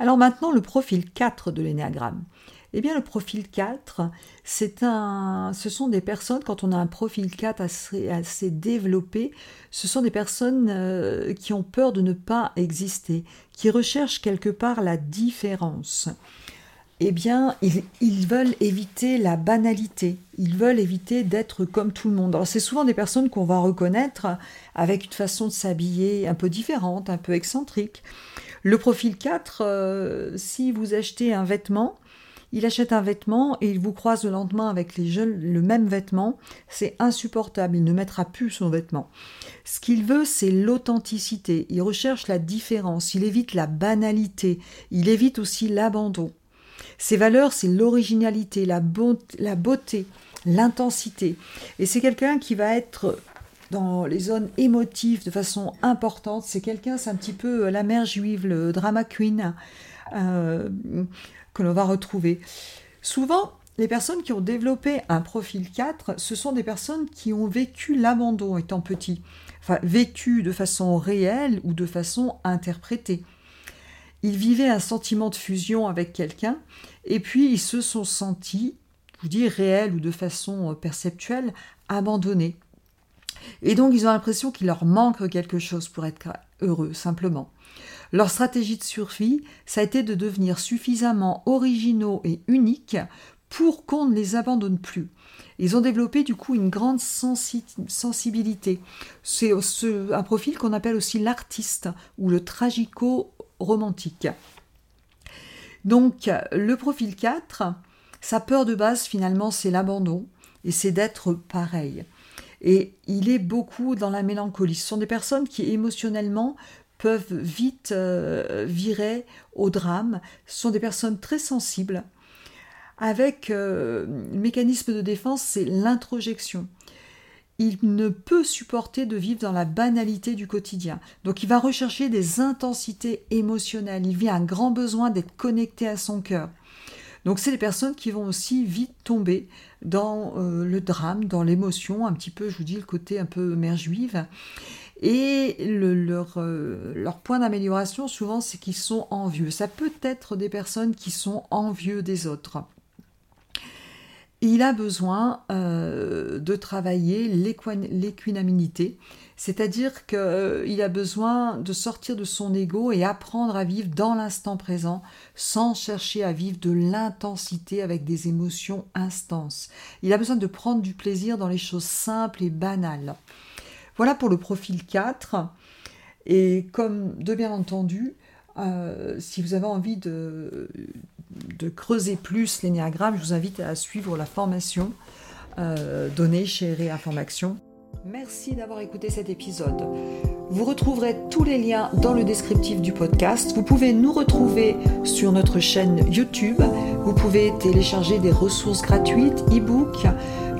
Alors maintenant le profil 4 de l'énéagramme. Eh bien, le profil 4, c'est un, ce sont des personnes, quand on a un profil 4 assez, développé, ce sont des personnes euh, qui ont peur de ne pas exister, qui recherchent quelque part la différence. Eh bien, ils, veulent éviter la banalité, ils veulent éviter d'être comme tout le monde. Alors, c'est souvent des personnes qu'on va reconnaître avec une façon de s'habiller un peu différente, un peu excentrique. Le profil 4, euh, si vous achetez un vêtement, il achète un vêtement et il vous croise le lendemain avec les jeunes le même vêtement. C'est insupportable. Il ne mettra plus son vêtement. Ce qu'il veut, c'est l'authenticité. Il recherche la différence. Il évite la banalité. Il évite aussi l'abandon. Ses valeurs, c'est l'originalité, la, la beauté, l'intensité. Et c'est quelqu'un qui va être dans les zones émotives de façon importante. C'est quelqu'un, c'est un petit peu la mère juive, le drama queen. Euh, que l'on va retrouver. Souvent, les personnes qui ont développé un profil 4, ce sont des personnes qui ont vécu l'abandon étant petit, enfin vécu de façon réelle ou de façon interprétée. Ils vivaient un sentiment de fusion avec quelqu'un et puis ils se sont sentis, je vous dis réel ou de façon perceptuelle, abandonnés. Et donc ils ont l'impression qu'il leur manque quelque chose pour être heureux, simplement. Leur stratégie de survie, ça a été de devenir suffisamment originaux et uniques pour qu'on ne les abandonne plus. Ils ont développé du coup une grande sensibilité. C'est un profil qu'on appelle aussi l'artiste ou le tragico-romantique. Donc le profil 4, sa peur de base finalement c'est l'abandon et c'est d'être pareil. Et il est beaucoup dans la mélancolie. Ce sont des personnes qui émotionnellement peuvent vite euh, virer au drame. Ce sont des personnes très sensibles. Avec euh, le mécanisme de défense, c'est l'introjection. Il ne peut supporter de vivre dans la banalité du quotidien. Donc il va rechercher des intensités émotionnelles. Il vit un grand besoin d'être connecté à son cœur. Donc c'est des personnes qui vont aussi vite tomber dans euh, le drame, dans l'émotion, un petit peu, je vous dis, le côté un peu mère juive. Et leur, euh, leur, point d'amélioration, souvent, c'est qu'ils sont envieux. Ça peut être des personnes qui sont envieux des autres. Il a besoin euh, de travailler l'équinaminité, c'est-à-dire qu'il euh, a besoin de sortir de son ego et apprendre à vivre dans l'instant présent sans chercher à vivre de l'intensité avec des émotions instances. Il a besoin de prendre du plaisir dans les choses simples et banales. Voilà pour le profil 4. Et comme de bien entendu, euh, si vous avez envie de, creuser plus l'énéagramme, je vous invite à suivre la formation euh, donnée chez Réinformation. Merci d'avoir écouté cet épisode. Vous retrouverez tous les liens dans le descriptif du podcast. Vous pouvez nous retrouver sur notre chaîne YouTube. Vous pouvez télécharger des ressources gratuites, e-books.